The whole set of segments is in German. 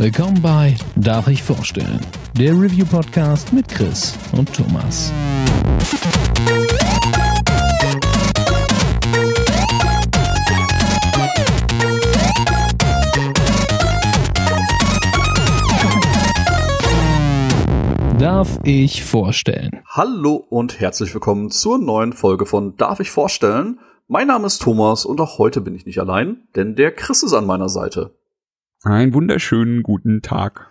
Willkommen bei Darf ich vorstellen? Der Review-Podcast mit Chris und Thomas. Darf ich vorstellen? Hallo und herzlich willkommen zur neuen Folge von Darf ich vorstellen? Mein Name ist Thomas und auch heute bin ich nicht allein, denn der Chris ist an meiner Seite. Einen wunderschönen guten Tag.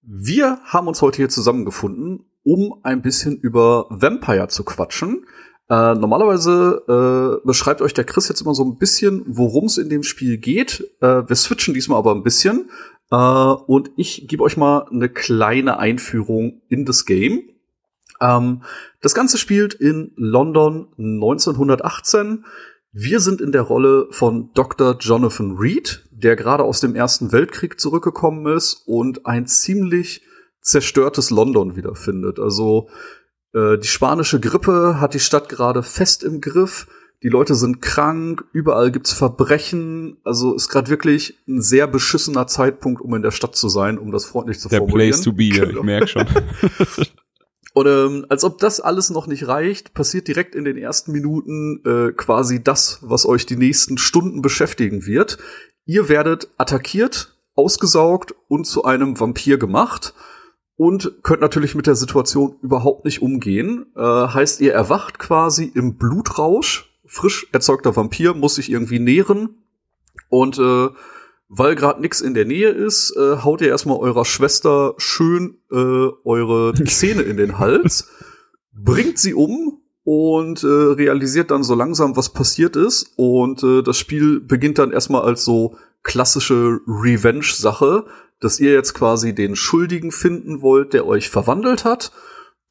Wir haben uns heute hier zusammengefunden, um ein bisschen über Vampire zu quatschen. Äh, normalerweise äh, beschreibt euch der Chris jetzt immer so ein bisschen, worum es in dem Spiel geht. Äh, wir switchen diesmal aber ein bisschen. Äh, und ich gebe euch mal eine kleine Einführung in das Game. Ähm, das Ganze spielt in London 1918. Wir sind in der Rolle von Dr. Jonathan Reed, der gerade aus dem Ersten Weltkrieg zurückgekommen ist und ein ziemlich zerstörtes London wiederfindet. Also äh, die spanische Grippe hat die Stadt gerade fest im Griff die Leute sind krank, überall gibt's Verbrechen. Also ist gerade wirklich ein sehr beschissener Zeitpunkt, um in der Stadt zu sein, um das freundlich zu der formulieren. Place to be, genau. ich merke schon. Und ähm, als ob das alles noch nicht reicht, passiert direkt in den ersten Minuten äh, quasi das, was euch die nächsten Stunden beschäftigen wird. Ihr werdet attackiert, ausgesaugt und zu einem Vampir gemacht und könnt natürlich mit der Situation überhaupt nicht umgehen. Äh, heißt, ihr erwacht quasi im Blutrausch frisch erzeugter Vampir muss sich irgendwie nähren und äh, weil gerade nix in der Nähe ist, äh, haut ihr erstmal eurer Schwester schön äh, eure Zähne in den Hals, bringt sie um und äh, realisiert dann so langsam, was passiert ist. Und äh, das Spiel beginnt dann erstmal als so klassische Revenge-Sache, dass ihr jetzt quasi den Schuldigen finden wollt, der euch verwandelt hat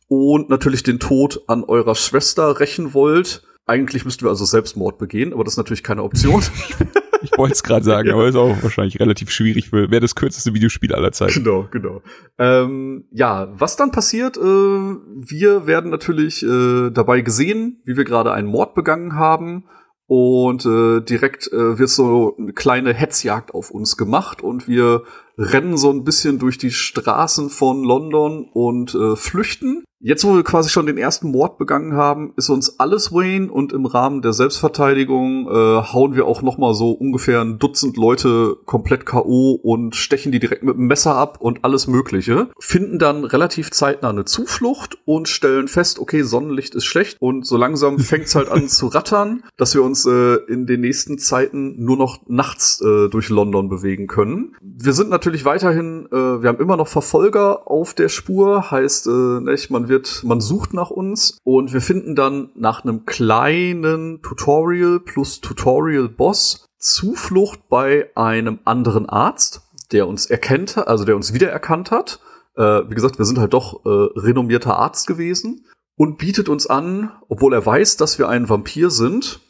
und natürlich den Tod an eurer Schwester rächen wollt eigentlich müssten wir also Selbstmord begehen, aber das ist natürlich keine Option. ich wollte es gerade sagen, aber ist auch wahrscheinlich relativ schwierig. Wäre das kürzeste Videospiel aller Zeiten. Genau, genau. Ähm, ja, was dann passiert? Äh, wir werden natürlich äh, dabei gesehen, wie wir gerade einen Mord begangen haben. Und äh, direkt äh, wird so eine kleine Hetzjagd auf uns gemacht und wir rennen so ein bisschen durch die Straßen von London und äh, flüchten. Jetzt, wo wir quasi schon den ersten Mord begangen haben, ist uns alles Wayne und im Rahmen der Selbstverteidigung äh, hauen wir auch noch mal so ungefähr ein Dutzend Leute komplett KO und stechen die direkt mit dem Messer ab und alles Mögliche. Finden dann relativ zeitnah eine Zuflucht und stellen fest, okay, Sonnenlicht ist schlecht und so langsam fängt's halt an zu rattern, dass wir uns äh, in den nächsten Zeiten nur noch nachts äh, durch London bewegen können. Wir sind natürlich weiterhin, äh, wir haben immer noch Verfolger auf der Spur, heißt, äh, nicht, man wird, man sucht nach uns und wir finden dann nach einem kleinen Tutorial plus Tutorial Boss Zuflucht bei einem anderen Arzt, der uns erkennt, also der uns wiedererkannt hat. Äh, wie gesagt, wir sind halt doch äh, renommierter Arzt gewesen und bietet uns an, obwohl er weiß, dass wir ein Vampir sind,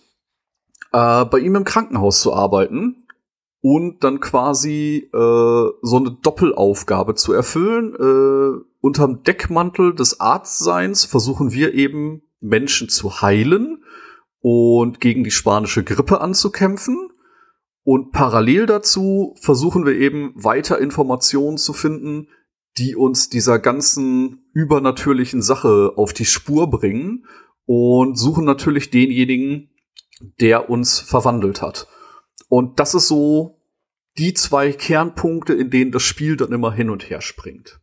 äh, bei ihm im Krankenhaus zu arbeiten und dann quasi äh, so eine Doppelaufgabe zu erfüllen. Äh, unterm Deckmantel des Arztseins versuchen wir eben Menschen zu heilen und gegen die spanische Grippe anzukämpfen. Und parallel dazu versuchen wir eben weiter Informationen zu finden, die uns dieser ganzen übernatürlichen Sache auf die Spur bringen und suchen natürlich denjenigen, der uns verwandelt hat. Und das ist so die zwei Kernpunkte, in denen das Spiel dann immer hin und her springt.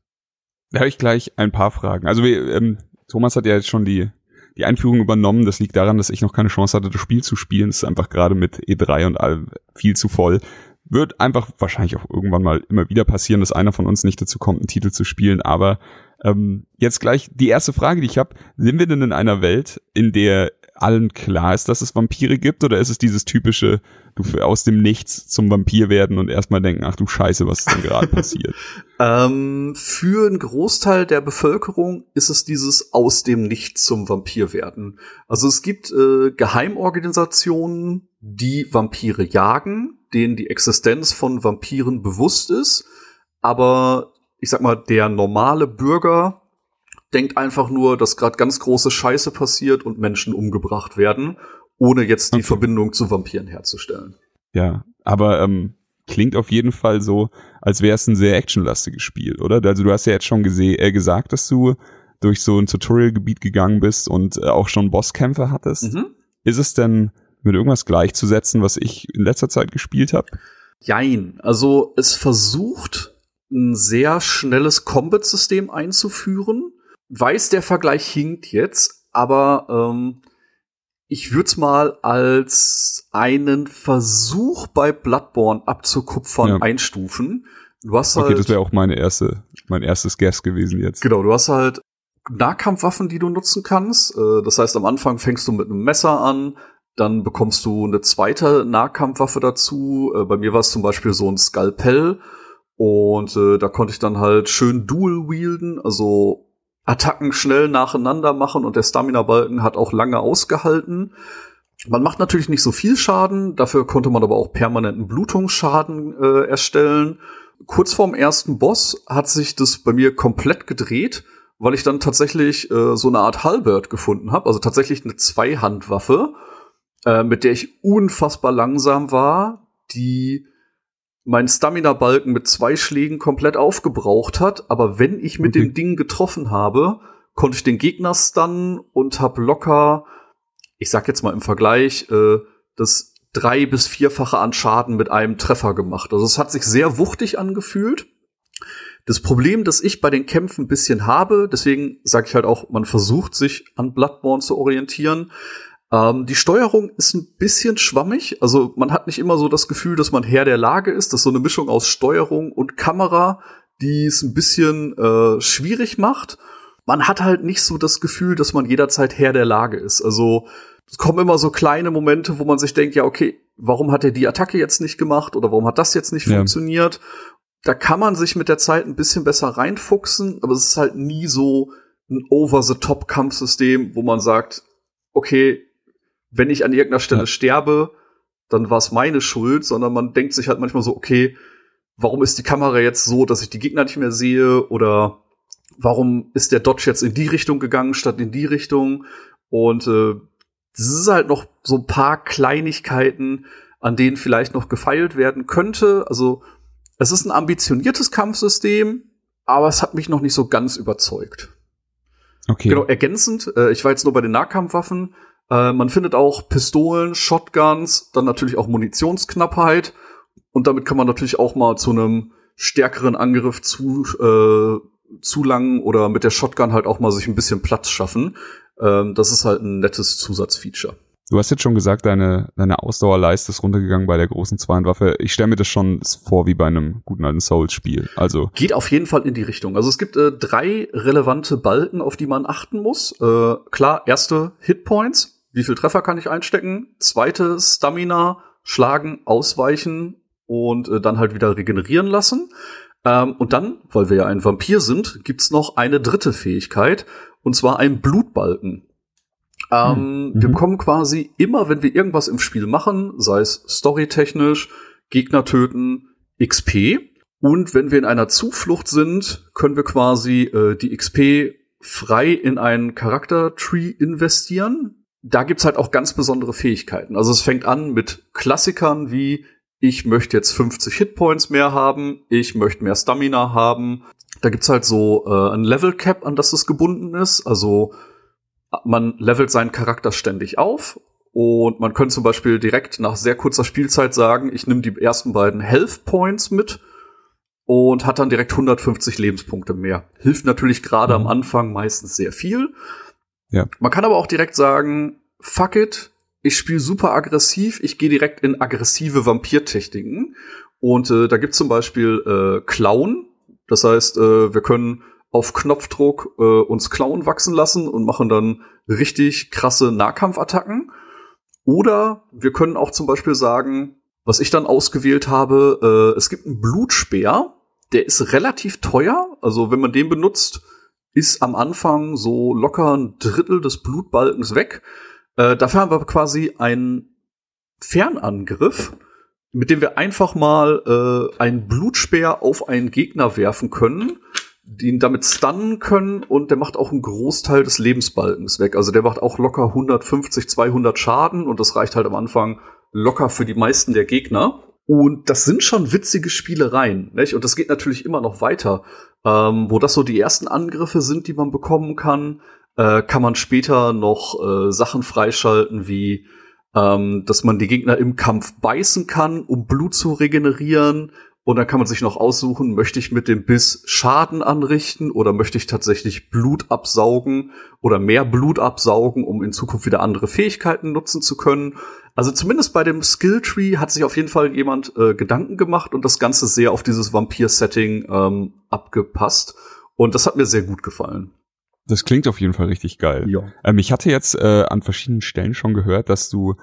Da habe ich gleich ein paar Fragen. Also wir, ähm, Thomas hat ja jetzt schon die, die Einführung übernommen. Das liegt daran, dass ich noch keine Chance hatte, das Spiel zu spielen. Es ist einfach gerade mit E3 und all viel zu voll. Wird einfach wahrscheinlich auch irgendwann mal immer wieder passieren, dass einer von uns nicht dazu kommt, einen Titel zu spielen. Aber ähm, jetzt gleich die erste Frage, die ich habe. Sind wir denn in einer Welt, in der allen klar ist, dass es Vampire gibt? Oder ist es dieses typische, du aus dem Nichts zum Vampir werden und erstmal denken, ach du Scheiße, was ist denn gerade passiert? ähm, für einen Großteil der Bevölkerung ist es dieses aus dem Nichts zum Vampir werden. Also es gibt äh, Geheimorganisationen, die Vampire jagen, denen die Existenz von Vampiren bewusst ist, aber ich sag mal, der normale Bürger denkt einfach nur, dass gerade ganz große Scheiße passiert und Menschen umgebracht werden, ohne jetzt die okay. Verbindung zu Vampiren herzustellen. Ja, aber ähm, klingt auf jeden Fall so, als wäre es ein sehr actionlastiges Spiel, oder? Also du hast ja jetzt schon äh, gesagt, dass du durch so ein Tutorial-Gebiet gegangen bist und äh, auch schon Bosskämpfe hattest. Mhm. Ist es denn mit irgendwas gleichzusetzen, was ich in letzter Zeit gespielt habe? Jein. Also es versucht ein sehr schnelles Combat-System einzuführen. Weiß, der Vergleich hinkt jetzt, aber ähm, ich würde es mal als einen Versuch bei Bloodborne abzukupfern ja. einstufen. Du hast okay, halt, das wäre auch meine erste, mein erstes Guess gewesen jetzt. Genau, du hast halt Nahkampfwaffen, die du nutzen kannst. Äh, das heißt, am Anfang fängst du mit einem Messer an, dann bekommst du eine zweite Nahkampfwaffe dazu. Äh, bei mir war es zum Beispiel so ein Skalpell. Und äh, da konnte ich dann halt schön dual wielden, also Attacken schnell nacheinander machen und der Stamina-Balken hat auch lange ausgehalten. Man macht natürlich nicht so viel Schaden, dafür konnte man aber auch permanenten Blutungsschaden äh, erstellen. Kurz vorm ersten Boss hat sich das bei mir komplett gedreht, weil ich dann tatsächlich äh, so eine Art Halbert gefunden habe, also tatsächlich eine Zweihandwaffe, äh, mit der ich unfassbar langsam war, die meinen Stamina-Balken mit zwei Schlägen komplett aufgebraucht hat. Aber wenn ich mit okay. dem Ding getroffen habe, konnte ich den Gegner stunnen und hab locker, ich sag jetzt mal im Vergleich, äh, das drei- bis vierfache an Schaden mit einem Treffer gemacht. Also es hat sich sehr wuchtig angefühlt. Das Problem, das ich bei den Kämpfen ein bisschen habe, deswegen sage ich halt auch, man versucht sich an Bloodborne zu orientieren, ähm, die Steuerung ist ein bisschen schwammig. Also man hat nicht immer so das Gefühl, dass man Herr der Lage ist. Das ist so eine Mischung aus Steuerung und Kamera, die es ein bisschen äh, schwierig macht. Man hat halt nicht so das Gefühl, dass man jederzeit Herr der Lage ist. Also es kommen immer so kleine Momente, wo man sich denkt, ja, okay, warum hat er die Attacke jetzt nicht gemacht oder warum hat das jetzt nicht ja. funktioniert? Da kann man sich mit der Zeit ein bisschen besser reinfuchsen, aber es ist halt nie so ein Over-the-Top-Kampfsystem, wo man sagt, okay, wenn ich an irgendeiner Stelle ja. sterbe, dann war es meine Schuld, sondern man denkt sich halt manchmal so, okay, warum ist die Kamera jetzt so, dass ich die Gegner nicht mehr sehe oder warum ist der Dodge jetzt in die Richtung gegangen statt in die Richtung und äh, das ist halt noch so ein paar Kleinigkeiten, an denen vielleicht noch gefeilt werden könnte. Also es ist ein ambitioniertes Kampfsystem, aber es hat mich noch nicht so ganz überzeugt. Okay. Genau, ergänzend, äh, ich war jetzt nur bei den Nahkampfwaffen, äh, man findet auch Pistolen, Shotguns, dann natürlich auch Munitionsknappheit. Und damit kann man natürlich auch mal zu einem stärkeren Angriff zu, äh, zulangen oder mit der Shotgun halt auch mal sich ein bisschen Platz schaffen. Ähm, das ist halt ein nettes Zusatzfeature. Du hast jetzt schon gesagt, deine, deine Ausdauerleiste ist runtergegangen bei der großen Zweihandwaffe. Ich stelle mir das schon vor wie bei einem guten alten Souls-Spiel. Also geht auf jeden Fall in die Richtung. Also es gibt äh, drei relevante Balken, auf die man achten muss. Äh, klar, erste Hitpoints wie viel Treffer kann ich einstecken? Zweite Stamina, schlagen, ausweichen und äh, dann halt wieder regenerieren lassen. Ähm, und dann, weil wir ja ein Vampir sind, gibt's noch eine dritte Fähigkeit, und zwar ein Blutbalken. Ähm, mhm. Wir bekommen quasi immer, wenn wir irgendwas im Spiel machen, sei es storytechnisch, Gegner töten, XP. Und wenn wir in einer Zuflucht sind, können wir quasi äh, die XP frei in einen Charakter-Tree investieren da gibt's halt auch ganz besondere Fähigkeiten. Also es fängt an mit Klassikern wie ich möchte jetzt 50 Hitpoints mehr haben, ich möchte mehr Stamina haben. Da gibt's halt so äh, ein Level Cap, an das es gebunden ist. Also man levelt seinen Charakter ständig auf und man könnte zum Beispiel direkt nach sehr kurzer Spielzeit sagen, ich nehme die ersten beiden Health Points mit und hat dann direkt 150 Lebenspunkte mehr. Hilft natürlich gerade mhm. am Anfang meistens sehr viel. Ja. Man kann aber auch direkt sagen, fuck it, ich spiele super aggressiv, ich gehe direkt in aggressive Vampirtechniken. Und äh, da gibt's zum Beispiel äh, Clown. Das heißt, äh, wir können auf Knopfdruck äh, uns Clown wachsen lassen und machen dann richtig krasse Nahkampfattacken. Oder wir können auch zum Beispiel sagen, was ich dann ausgewählt habe, äh, es gibt einen Blutspeer, der ist relativ teuer. Also wenn man den benutzt, ist am Anfang so locker ein Drittel des Blutbalkens weg. Äh, dafür haben wir quasi einen Fernangriff, mit dem wir einfach mal äh, einen Blutspeer auf einen Gegner werfen können, ihn damit stunnen können und der macht auch einen Großteil des Lebensbalkens weg. Also der macht auch locker 150, 200 Schaden und das reicht halt am Anfang locker für die meisten der Gegner. Und das sind schon witzige Spielereien, nicht? Und das geht natürlich immer noch weiter. Ähm, wo das so die ersten Angriffe sind, die man bekommen kann, äh, kann man später noch äh, Sachen freischalten, wie ähm, dass man die Gegner im Kampf beißen kann, um Blut zu regenerieren. Und dann kann man sich noch aussuchen, möchte ich mit dem Biss Schaden anrichten oder möchte ich tatsächlich Blut absaugen oder mehr Blut absaugen, um in Zukunft wieder andere Fähigkeiten nutzen zu können. Also zumindest bei dem Skilltree hat sich auf jeden Fall jemand äh, Gedanken gemacht und das Ganze sehr auf dieses Vampir-Setting ähm, abgepasst. Und das hat mir sehr gut gefallen. Das klingt auf jeden Fall richtig geil. Ja. Ähm, ich hatte jetzt äh, an verschiedenen Stellen schon gehört, dass du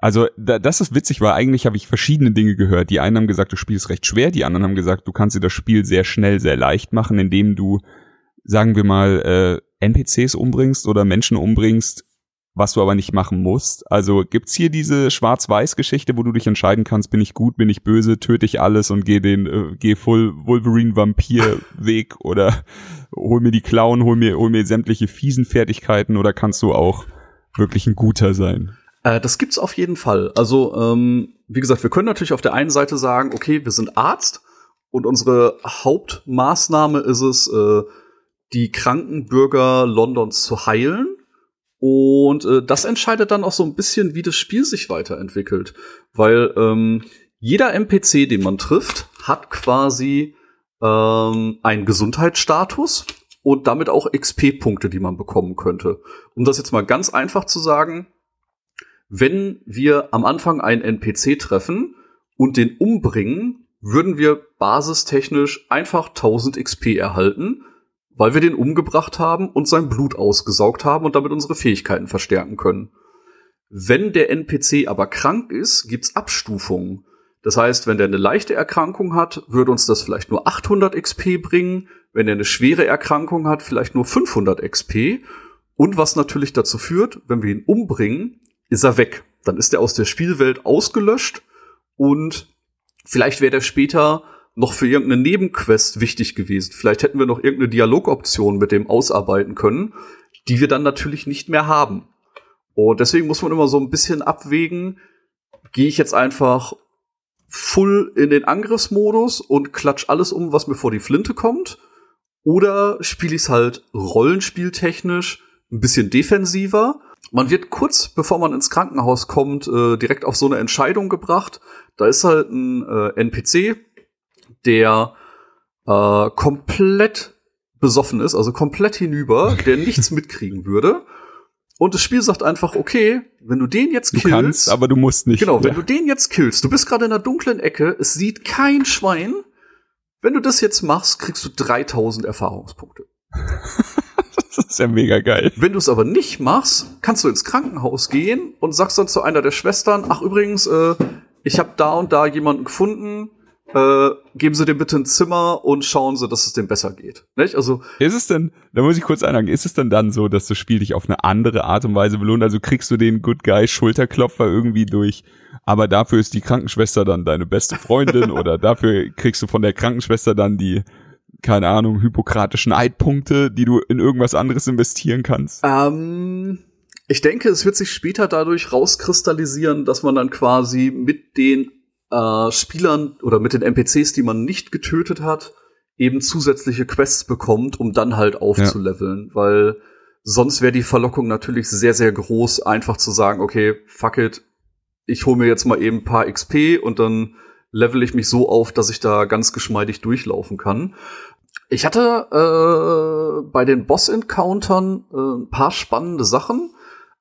also da, das ist witzig, weil eigentlich habe ich verschiedene Dinge gehört. Die einen haben gesagt, das Spiel ist recht schwer, die anderen haben gesagt, du kannst dir das Spiel sehr schnell, sehr leicht machen, indem du, sagen wir mal, äh, NPCs umbringst oder Menschen umbringst, was du aber nicht machen musst. Also gibt's hier diese Schwarz-Weiß-Geschichte, wo du dich entscheiden kannst, bin ich gut, bin ich böse, töte ich alles und geh den, äh, geh voll Wolverine-Vampir-Weg oder hol mir die Klauen, hol mir, hol mir sämtliche fiesen Fertigkeiten oder kannst du auch wirklich ein guter sein? Äh, das gibt's auf jeden Fall. Also, ähm, wie gesagt, wir können natürlich auf der einen Seite sagen, okay, wir sind Arzt und unsere Hauptmaßnahme ist es, äh, die kranken Bürger Londons zu heilen. Und äh, das entscheidet dann auch so ein bisschen, wie das Spiel sich weiterentwickelt. Weil ähm, jeder NPC, den man trifft, hat quasi ähm, einen Gesundheitsstatus und damit auch XP-Punkte, die man bekommen könnte. Um das jetzt mal ganz einfach zu sagen, wenn wir am Anfang einen NPC treffen und den umbringen, würden wir basistechnisch einfach 1000 XP erhalten, weil wir den umgebracht haben und sein Blut ausgesaugt haben und damit unsere Fähigkeiten verstärken können. Wenn der NPC aber krank ist, gibt's Abstufungen. Das heißt, wenn der eine leichte Erkrankung hat, würde uns das vielleicht nur 800 XP bringen. Wenn er eine schwere Erkrankung hat, vielleicht nur 500 XP. Und was natürlich dazu führt, wenn wir ihn umbringen, ist er weg. Dann ist er aus der Spielwelt ausgelöscht und vielleicht wäre der später noch für irgendeine Nebenquest wichtig gewesen. Vielleicht hätten wir noch irgendeine Dialogoption mit dem ausarbeiten können, die wir dann natürlich nicht mehr haben. Und deswegen muss man immer so ein bisschen abwägen, gehe ich jetzt einfach full in den Angriffsmodus und klatsch alles um, was mir vor die Flinte kommt, oder spiele ich es halt rollenspieltechnisch ein bisschen defensiver man wird kurz bevor man ins Krankenhaus kommt, äh, direkt auf so eine Entscheidung gebracht. Da ist halt ein äh, NPC, der äh, komplett besoffen ist, also komplett hinüber, der nichts mitkriegen würde. Und das Spiel sagt einfach, okay, wenn du den jetzt killst. Du kannst, aber du musst nicht. Genau, wenn ja. du den jetzt killst, du bist gerade in einer dunklen Ecke, es sieht kein Schwein. Wenn du das jetzt machst, kriegst du 3000 Erfahrungspunkte. Das ist ja mega geil. Wenn du es aber nicht machst, kannst du ins Krankenhaus gehen und sagst dann zu einer der Schwestern, ach übrigens, äh, ich habe da und da jemanden gefunden, äh, geben Sie dem bitte ein Zimmer und schauen Sie, dass es dem besser geht. Nicht? Also ist es denn, da muss ich kurz einhaken, ist es denn dann so, dass das Spiel dich auf eine andere Art und Weise belohnt? Also kriegst du den Good Guy Schulterklopfer irgendwie durch, aber dafür ist die Krankenschwester dann deine beste Freundin oder dafür kriegst du von der Krankenschwester dann die keine Ahnung, hypokratischen Eidpunkte, die du in irgendwas anderes investieren kannst? Ähm, ich denke, es wird sich später dadurch rauskristallisieren, dass man dann quasi mit den äh, Spielern oder mit den NPCs, die man nicht getötet hat, eben zusätzliche Quests bekommt, um dann halt aufzuleveln, ja. weil sonst wäre die Verlockung natürlich sehr, sehr groß, einfach zu sagen, okay, fuck it, ich hole mir jetzt mal eben ein paar XP und dann level ich mich so auf, dass ich da ganz geschmeidig durchlaufen kann. Ich hatte äh, bei den Boss-Encountern äh, ein paar spannende Sachen.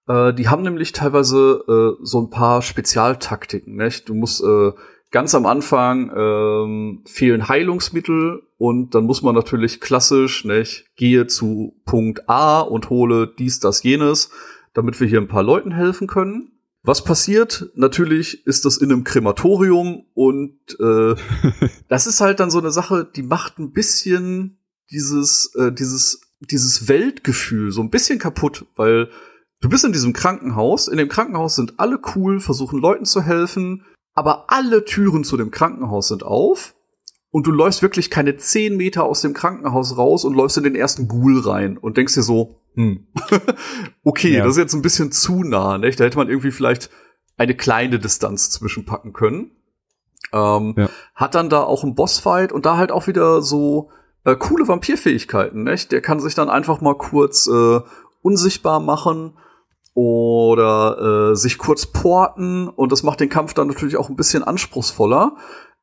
Äh, die haben nämlich teilweise äh, so ein paar Spezialtaktiken. Nicht? Du musst äh, ganz am Anfang ähm, fehlen Heilungsmittel und dann muss man natürlich klassisch, nicht, gehe zu Punkt A und hole dies, das, jenes, damit wir hier ein paar Leuten helfen können. Was passiert? Natürlich ist das in einem Krematorium und äh, das ist halt dann so eine Sache, die macht ein bisschen dieses, äh, dieses, dieses Weltgefühl so ein bisschen kaputt, weil du bist in diesem Krankenhaus, in dem Krankenhaus sind alle cool, versuchen Leuten zu helfen, aber alle Türen zu dem Krankenhaus sind auf und du läufst wirklich keine zehn Meter aus dem Krankenhaus raus und läufst in den ersten Ghoul rein und denkst dir so, hm. okay, ja. das ist jetzt ein bisschen zu nah, nicht? Da hätte man irgendwie vielleicht eine kleine Distanz zwischenpacken können. Ähm, ja. Hat dann da auch einen Bossfight und da halt auch wieder so äh, coole Vampirfähigkeiten, nicht? Der kann sich dann einfach mal kurz äh, unsichtbar machen oder äh, sich kurz porten und das macht den Kampf dann natürlich auch ein bisschen anspruchsvoller.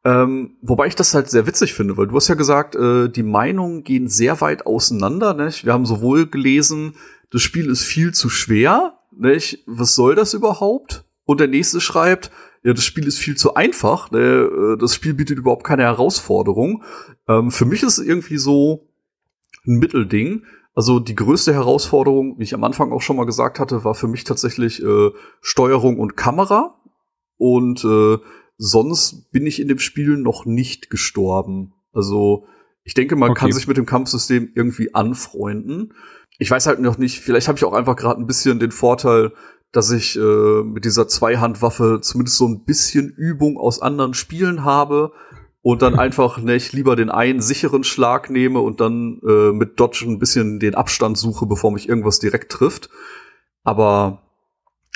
Ähm, wobei ich das halt sehr witzig finde, weil du hast ja gesagt, äh, die Meinungen gehen sehr weit auseinander. Nicht? Wir haben sowohl gelesen, das Spiel ist viel zu schwer, nicht? was soll das überhaupt? Und der nächste schreibt, ja, das Spiel ist viel zu einfach, ne? Äh, das Spiel bietet überhaupt keine Herausforderung. Ähm, für mich ist es irgendwie so ein Mittelding. Also die größte Herausforderung, wie ich am Anfang auch schon mal gesagt hatte, war für mich tatsächlich äh, Steuerung und Kamera. Und äh, sonst bin ich in dem Spiel noch nicht gestorben. Also ich denke, man okay. kann sich mit dem Kampfsystem irgendwie anfreunden. Ich weiß halt noch nicht, vielleicht habe ich auch einfach gerade ein bisschen den Vorteil, dass ich äh, mit dieser Zweihandwaffe zumindest so ein bisschen Übung aus anderen Spielen habe und dann einfach nicht lieber den einen sicheren Schlag nehme und dann äh, mit Dodge ein bisschen den Abstand suche, bevor mich irgendwas direkt trifft. Aber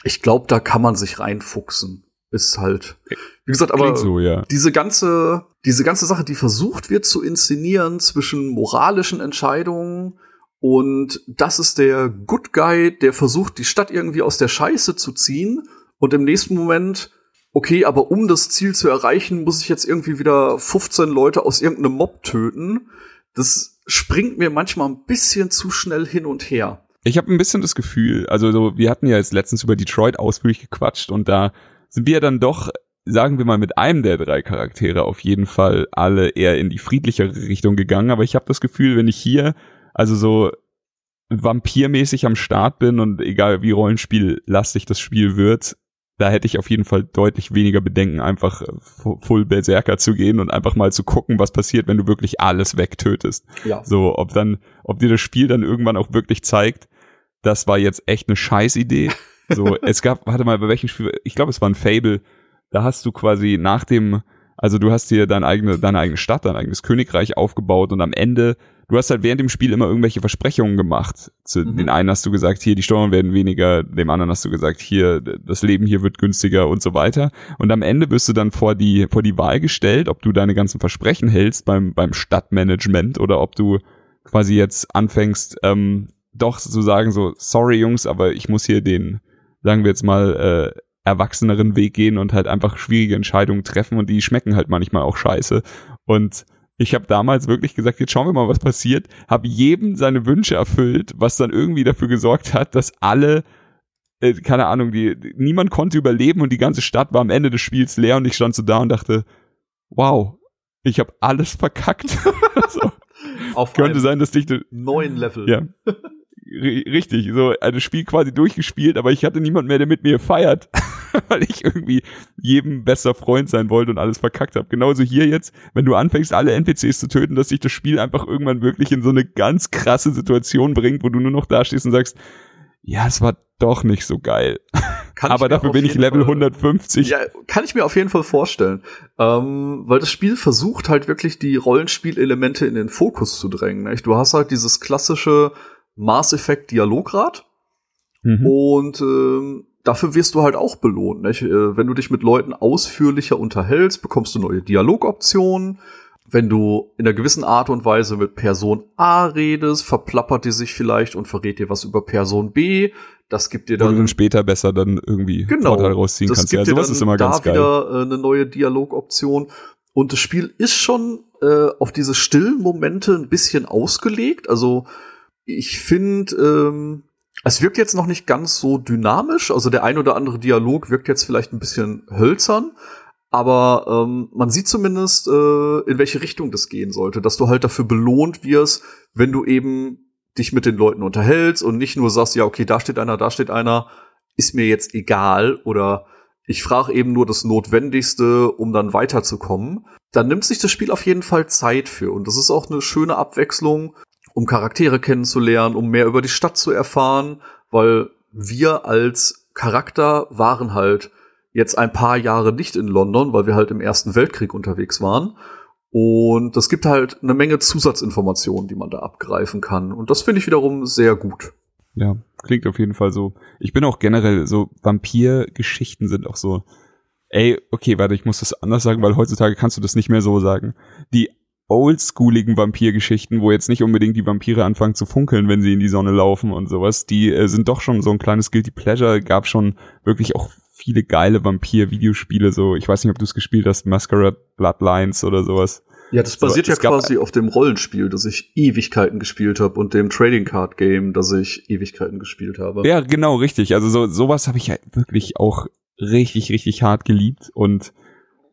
ich glaube, da kann man sich reinfuchsen. Ist halt, wie gesagt, aber so, ja. diese ganze, diese ganze Sache, die versucht wird zu inszenieren zwischen moralischen Entscheidungen und das ist der Good Guy, der versucht, die Stadt irgendwie aus der Scheiße zu ziehen und im nächsten Moment okay, aber um das Ziel zu erreichen, muss ich jetzt irgendwie wieder 15 Leute aus irgendeinem Mob töten. Das springt mir manchmal ein bisschen zu schnell hin und her. Ich habe ein bisschen das Gefühl, also so, wir hatten ja jetzt letztens über Detroit ausführlich gequatscht und da sind wir dann doch, sagen wir mal, mit einem der drei Charaktere auf jeden Fall alle eher in die friedlichere Richtung gegangen. Aber ich habe das Gefühl, wenn ich hier also so vampirmäßig am Start bin und egal wie rollenspiellastig das Spiel wird, da hätte ich auf jeden Fall deutlich weniger Bedenken, einfach full Berserker zu gehen und einfach mal zu gucken, was passiert, wenn du wirklich alles wegtötest. Ja. So, ob dann, ob dir das Spiel dann irgendwann auch wirklich zeigt, das war jetzt echt eine Scheißidee. So, es gab, warte mal, bei welchem Spiel, ich glaube, es war ein Fable, da hast du quasi nach dem, also du hast dir deine eigene, deine eigene Stadt, dein eigenes Königreich aufgebaut und am Ende du hast halt während dem Spiel immer irgendwelche Versprechungen gemacht. Zu mhm. den einen hast du gesagt, hier die Steuern werden weniger, dem anderen hast du gesagt, hier das Leben hier wird günstiger und so weiter. Und am Ende wirst du dann vor die vor die Wahl gestellt, ob du deine ganzen Versprechen hältst beim beim Stadtmanagement oder ob du quasi jetzt anfängst ähm, doch zu sagen so sorry Jungs, aber ich muss hier den sagen wir jetzt mal äh, erwachseneren Weg gehen und halt einfach schwierige Entscheidungen treffen und die schmecken halt manchmal auch scheiße und ich habe damals wirklich gesagt, jetzt schauen wir mal, was passiert. Habe jedem seine Wünsche erfüllt, was dann irgendwie dafür gesorgt hat, dass alle äh, keine Ahnung, die, niemand konnte überleben und die ganze Stadt war am Ende des Spiels leer und ich stand so da und dachte, wow, ich habe alles verkackt. so. Auf Könnte sein, dass dich neuen Level. Ja. Richtig, so ein Spiel quasi durchgespielt, aber ich hatte niemand mehr, der mit mir feiert, weil ich irgendwie jedem besser Freund sein wollte und alles verkackt habe. Genauso hier jetzt, wenn du anfängst, alle NPCs zu töten, dass sich das Spiel einfach irgendwann wirklich in so eine ganz krasse Situation bringt, wo du nur noch dastehst und sagst, ja, es war doch nicht so geil. aber dafür bin ich Level Fall, 150. Ja, kann ich mir auf jeden Fall vorstellen. Ähm, weil das Spiel versucht halt wirklich die Rollenspielelemente in den Fokus zu drängen. Nicht? Du hast halt dieses klassische Mass Effect Dialograd. Mhm. Und ähm, dafür wirst du halt auch belohnt. Nicht? Äh, wenn du dich mit Leuten ausführlicher unterhältst, bekommst du neue Dialogoptionen. Wenn du in einer gewissen Art und Weise mit Person A redest, verplappert die sich vielleicht und verrät dir was über Person B. Das gibt dir dann, dann später besser dann irgendwie genau, Vorteil rausziehen das kannst. Gibt ja, sowas ist immer da ganz geil. wieder äh, eine neue Dialogoption. Und das Spiel ist schon äh, auf diese stillen Momente ein bisschen ausgelegt. Also ich finde, ähm, es wirkt jetzt noch nicht ganz so dynamisch. Also der ein oder andere Dialog wirkt jetzt vielleicht ein bisschen hölzern. Aber ähm, man sieht zumindest, äh, in welche Richtung das gehen sollte, dass du halt dafür belohnt wirst, wenn du eben dich mit den Leuten unterhältst und nicht nur sagst, ja, okay, da steht einer, da steht einer, ist mir jetzt egal oder ich frage eben nur das Notwendigste, um dann weiterzukommen. Dann nimmt sich das Spiel auf jeden Fall Zeit für und das ist auch eine schöne Abwechslung um Charaktere kennenzulernen, um mehr über die Stadt zu erfahren, weil wir als Charakter waren halt jetzt ein paar Jahre nicht in London, weil wir halt im Ersten Weltkrieg unterwegs waren. Und es gibt halt eine Menge Zusatzinformationen, die man da abgreifen kann. Und das finde ich wiederum sehr gut. Ja, klingt auf jeden Fall so. Ich bin auch generell so, Vampir-Geschichten sind auch so ey, okay, warte, ich muss das anders sagen, weil heutzutage kannst du das nicht mehr so sagen. Die oldschooligen Vampirgeschichten, wo jetzt nicht unbedingt die Vampire anfangen zu funkeln, wenn sie in die Sonne laufen und sowas, die äh, sind doch schon so ein kleines Guilty Pleasure, gab schon wirklich auch viele geile Vampir-Videospiele, so, ich weiß nicht, ob du es gespielt hast, Masquerade Bloodlines oder sowas. Ja, das basiert so, ja quasi auf dem Rollenspiel, das ich Ewigkeiten gespielt habe und dem Trading Card Game, das ich Ewigkeiten gespielt habe. Ja, genau, richtig. Also so sowas habe ich ja wirklich auch richtig, richtig hart geliebt und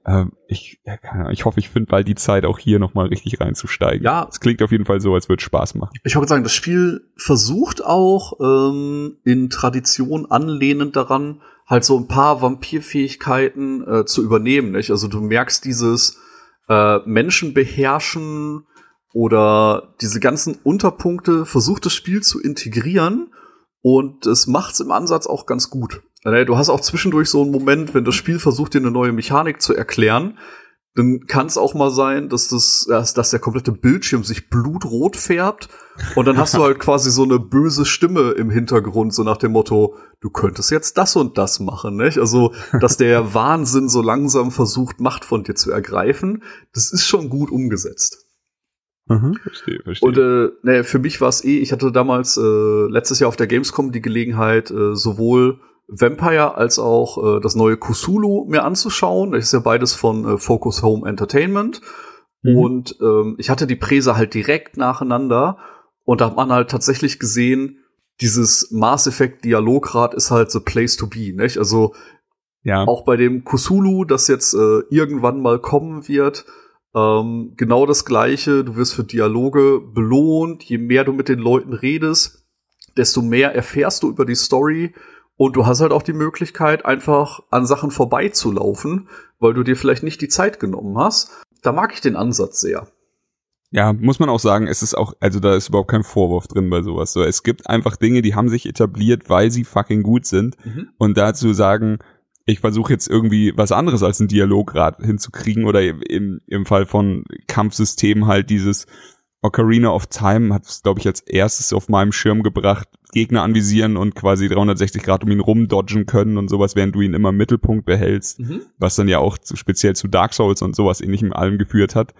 ähm, ich, ja, ich hoffe, ich finde bald die Zeit, auch hier nochmal richtig reinzusteigen. Ja. Es klingt auf jeden Fall so, als würde Spaß machen. Ich wollte sagen, das Spiel versucht auch ähm, in Tradition anlehnend daran, halt so ein paar Vampirfähigkeiten äh, zu übernehmen. Nicht? Also du merkst dieses äh, Menschen beherrschen oder diese ganzen Unterpunkte versucht das Spiel zu integrieren und es macht's im Ansatz auch ganz gut. Du hast auch zwischendurch so einen Moment, wenn das Spiel versucht, dir eine neue Mechanik zu erklären, dann kann es auch mal sein, dass das, dass der komplette Bildschirm sich blutrot färbt und dann hast du halt quasi so eine böse Stimme im Hintergrund, so nach dem Motto, du könntest jetzt das und das machen, nicht? Also, dass der Wahnsinn so langsam versucht, Macht von dir zu ergreifen, das ist schon gut umgesetzt. Mhm, verstehe, verstehe. Und äh, ne, für mich war es eh, ich hatte damals äh, letztes Jahr auf der Gamescom die Gelegenheit, äh, sowohl Vampire als auch äh, das neue Kusulu mir anzuschauen. Das ist ja beides von äh, Focus Home Entertainment. Mhm. Und ähm, ich hatte die Präse halt direkt nacheinander und da hat man halt tatsächlich gesehen, dieses Mass Effect Dialograd ist halt the place to be, nicht? Also ja. auch bei dem Kusulu, das jetzt äh, irgendwann mal kommen wird, ähm, genau das gleiche. Du wirst für Dialoge belohnt. Je mehr du mit den Leuten redest, desto mehr erfährst du über die Story und du hast halt auch die Möglichkeit, einfach an Sachen vorbeizulaufen, weil du dir vielleicht nicht die Zeit genommen hast. Da mag ich den Ansatz sehr. Ja, muss man auch sagen, es ist auch, also da ist überhaupt kein Vorwurf drin bei sowas. So, es gibt einfach Dinge, die haben sich etabliert, weil sie fucking gut sind. Mhm. Und dazu sagen, ich versuche jetzt irgendwie was anderes als ein Dialograd hinzukriegen oder im, im Fall von Kampfsystemen halt dieses, Ocarina of Time hat es, glaube ich, als erstes auf meinem Schirm gebracht, Gegner anvisieren und quasi 360 Grad um ihn rumdodgen können und sowas, während du ihn immer im Mittelpunkt behältst, mhm. was dann ja auch zu, speziell zu Dark Souls und sowas ähnlichem allem geführt hat.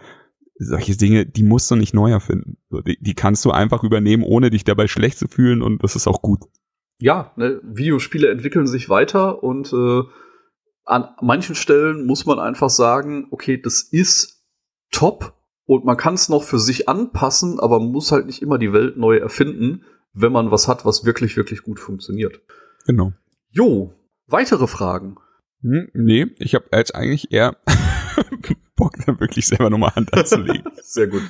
Solche Dinge, die musst du nicht neu erfinden. Die, die kannst du einfach übernehmen, ohne dich dabei schlecht zu fühlen und das ist auch gut. Ja, ne, Videospiele entwickeln sich weiter und äh, an manchen Stellen muss man einfach sagen, okay, das ist top, und man kann es noch für sich anpassen, aber man muss halt nicht immer die Welt neu erfinden, wenn man was hat, was wirklich, wirklich gut funktioniert. Genau. Jo, weitere Fragen? Hm, nee, ich habe jetzt eigentlich eher Bock, da wirklich selber nochmal Hand anzulegen. Sehr gut.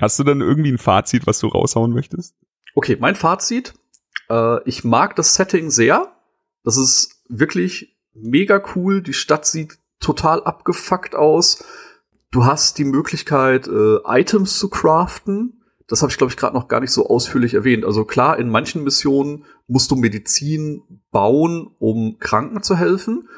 Hast du dann irgendwie ein Fazit, was du raushauen möchtest? Okay, mein Fazit. Äh, ich mag das Setting sehr. Das ist wirklich mega cool. Die Stadt sieht total abgefuckt aus. Du hast die Möglichkeit, äh, Items zu craften. Das habe ich, glaube ich, gerade noch gar nicht so ausführlich erwähnt. Also klar, in manchen Missionen musst du Medizin bauen, um Kranken zu helfen.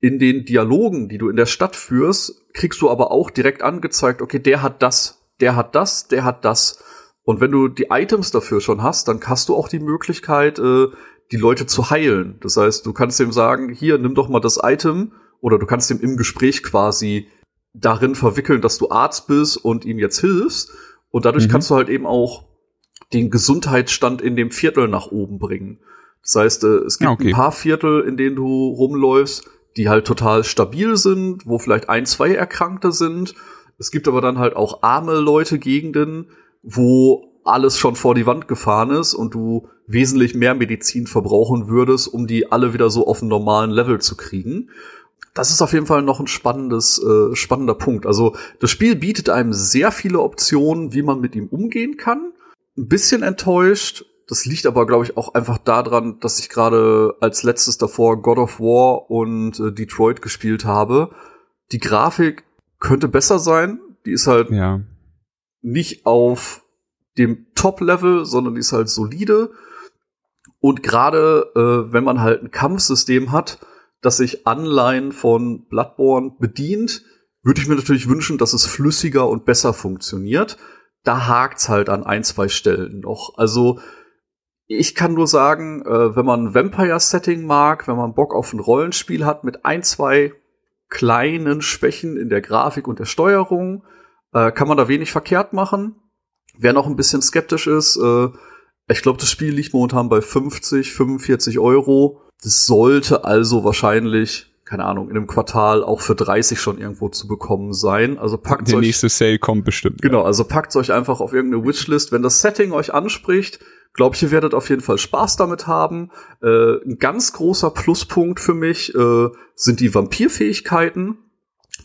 In den Dialogen, die du in der Stadt führst, kriegst du aber auch direkt angezeigt, okay, der hat das, der hat das, der hat das. Und wenn du die Items dafür schon hast, dann hast du auch die Möglichkeit, äh, die Leute zu heilen. Das heißt, du kannst dem sagen, hier, nimm doch mal das Item, oder du kannst dem im Gespräch quasi darin verwickeln, dass du Arzt bist und ihm jetzt hilfst. Und dadurch mhm. kannst du halt eben auch den Gesundheitsstand in dem Viertel nach oben bringen. Das heißt, äh, es gibt okay. ein paar Viertel, in denen du rumläufst, die halt total stabil sind, wo vielleicht ein, zwei Erkrankte sind. Es gibt aber dann halt auch arme Leute, Gegenden, wo alles schon vor die Wand gefahren ist und du wesentlich mehr Medizin verbrauchen würdest, um die alle wieder so auf einen normalen Level zu kriegen das ist auf jeden Fall noch ein spannendes, äh, spannender Punkt. Also das Spiel bietet einem sehr viele Optionen, wie man mit ihm umgehen kann. Ein bisschen enttäuscht. Das liegt aber, glaube ich, auch einfach daran, dass ich gerade als letztes davor God of War und äh, Detroit gespielt habe. Die Grafik könnte besser sein. Die ist halt ja. nicht auf dem Top-Level, sondern die ist halt solide. Und gerade äh, wenn man halt ein Kampfsystem hat, das sich Anleihen von Bloodborne bedient, würde ich mir natürlich wünschen, dass es flüssiger und besser funktioniert. Da hakt's halt an ein, zwei Stellen noch. Also ich kann nur sagen, äh, wenn man Vampire-Setting mag, wenn man Bock auf ein Rollenspiel hat mit ein, zwei kleinen Schwächen in der Grafik und der Steuerung, äh, kann man da wenig verkehrt machen. Wer noch ein bisschen skeptisch ist, äh, ich glaube, das Spiel liegt momentan bei 50, 45 Euro. Das sollte also wahrscheinlich keine Ahnung, in einem Quartal auch für 30 schon irgendwo zu bekommen sein. Also packt Der euch, nächste Sale kommt bestimmt. Genau, also packt euch einfach auf irgendeine Wishlist. Wenn das Setting euch anspricht, glaube ich, ihr werdet auf jeden Fall Spaß damit haben. Äh, ein ganz großer Pluspunkt für mich äh, sind die Vampirfähigkeiten.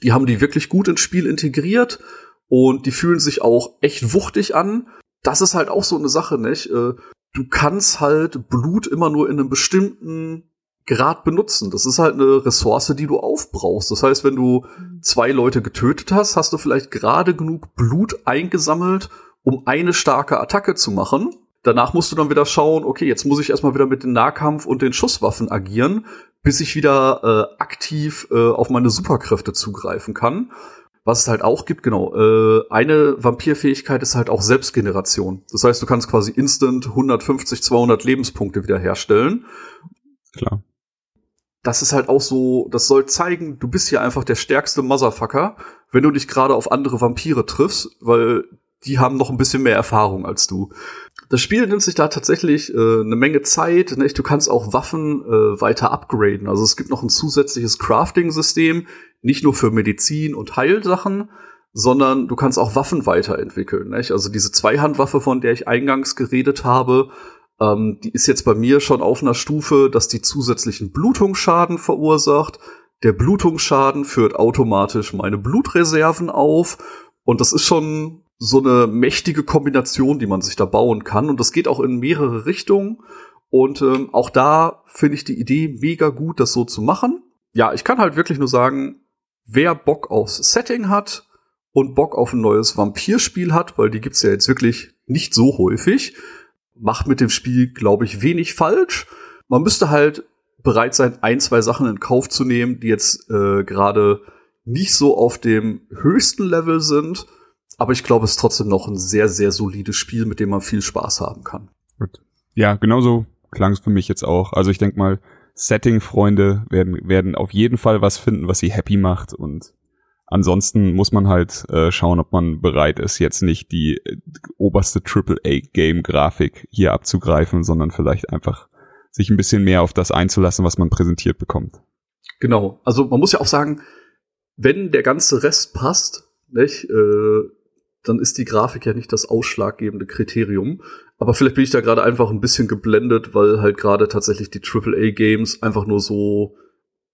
Die haben die wirklich gut ins Spiel integriert und die fühlen sich auch echt wuchtig an. Das ist halt auch so eine Sache, nicht? Äh, du kannst halt Blut immer nur in einem bestimmten Grad benutzen. Das ist halt eine Ressource, die du aufbrauchst. Das heißt, wenn du zwei Leute getötet hast, hast du vielleicht gerade genug Blut eingesammelt, um eine starke Attacke zu machen. Danach musst du dann wieder schauen, okay, jetzt muss ich erstmal wieder mit dem Nahkampf und den Schusswaffen agieren, bis ich wieder äh, aktiv äh, auf meine Superkräfte zugreifen kann. Was es halt auch gibt, genau, äh, eine Vampirfähigkeit ist halt auch Selbstgeneration. Das heißt, du kannst quasi instant 150, 200 Lebenspunkte wiederherstellen. Klar das ist halt auch so, das soll zeigen, du bist hier einfach der stärkste Motherfucker, wenn du dich gerade auf andere Vampire triffst, weil die haben noch ein bisschen mehr Erfahrung als du. Das Spiel nimmt sich da tatsächlich äh, eine Menge Zeit. Nicht? Du kannst auch Waffen äh, weiter upgraden. Also es gibt noch ein zusätzliches Crafting-System, nicht nur für Medizin und Heilsachen, sondern du kannst auch Waffen weiterentwickeln. Nicht? Also diese Zweihandwaffe, von der ich eingangs geredet habe, ähm, die ist jetzt bei mir schon auf einer Stufe, dass die zusätzlichen Blutungsschaden verursacht. Der Blutungsschaden führt automatisch meine Blutreserven auf. Und das ist schon so eine mächtige Kombination, die man sich da bauen kann. Und das geht auch in mehrere Richtungen. Und ähm, auch da finde ich die Idee mega gut, das so zu machen. Ja, ich kann halt wirklich nur sagen, wer Bock aufs Setting hat und Bock auf ein neues Vampirspiel hat, weil die gibt's ja jetzt wirklich nicht so häufig, macht mit dem Spiel, glaube ich, wenig falsch. Man müsste halt bereit sein, ein, zwei Sachen in Kauf zu nehmen, die jetzt äh, gerade nicht so auf dem höchsten Level sind. Aber ich glaube, es ist trotzdem noch ein sehr, sehr solides Spiel, mit dem man viel Spaß haben kann. Gut. Ja, genauso klang es für mich jetzt auch. Also ich denke mal, Setting-Freunde werden, werden auf jeden Fall was finden, was sie happy macht und Ansonsten muss man halt äh, schauen, ob man bereit ist, jetzt nicht die äh, oberste AAA-Game-Grafik hier abzugreifen, sondern vielleicht einfach sich ein bisschen mehr auf das einzulassen, was man präsentiert bekommt. Genau. Also man muss ja auch sagen, wenn der ganze Rest passt, nicht, äh, dann ist die Grafik ja nicht das ausschlaggebende Kriterium. Aber vielleicht bin ich da gerade einfach ein bisschen geblendet, weil halt gerade tatsächlich die AAA-Games einfach nur so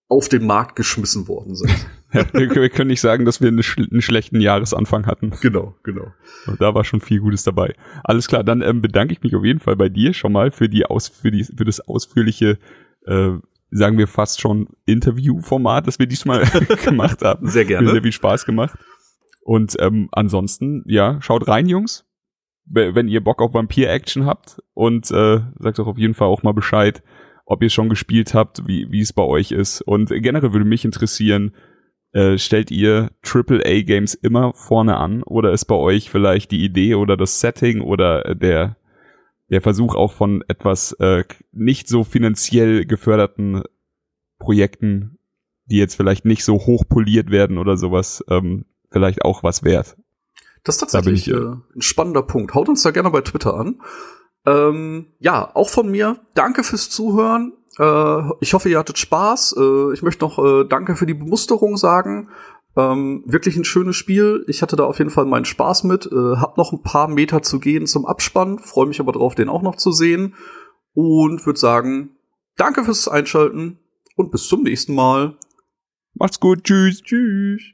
auf den Markt geschmissen worden sind. ja, wir, können nicht sagen, dass wir einen, einen, schlechten Jahresanfang hatten. Genau, genau. Und da war schon viel Gutes dabei. Alles klar, dann ähm, bedanke ich mich auf jeden Fall bei dir schon mal für die aus für die für das ausführliche äh, sagen wir fast schon Interviewformat, das wir diesmal gemacht haben. Sehr gerne. Sehr viel Spaß gemacht. Und ähm, ansonsten, ja, schaut rein, Jungs. Wenn ihr Bock auf Vampir-Action habt und äh, sagt doch auf jeden Fall auch mal Bescheid, ob ihr schon gespielt habt, wie, wie es bei euch ist. Und generell würde mich interessieren, äh, stellt ihr AAA-Games immer vorne an oder ist bei euch vielleicht die Idee oder das Setting oder der, der Versuch auch von etwas äh, nicht so finanziell geförderten Projekten, die jetzt vielleicht nicht so hoch poliert werden oder sowas, ähm, vielleicht auch was wert? Das ist tatsächlich da ich, äh, ein spannender Punkt. Haut uns da gerne bei Twitter an. Ähm, ja, auch von mir. Danke fürs Zuhören. Äh, ich hoffe, ihr hattet Spaß. Äh, ich möchte noch äh, Danke für die Bemusterung sagen. Ähm, wirklich ein schönes Spiel. Ich hatte da auf jeden Fall meinen Spaß mit. Äh, hab noch ein paar Meter zu gehen zum Abspann. Freue mich aber drauf, den auch noch zu sehen. Und würde sagen, danke fürs Einschalten und bis zum nächsten Mal. Macht's gut. Tschüss. Tschüss.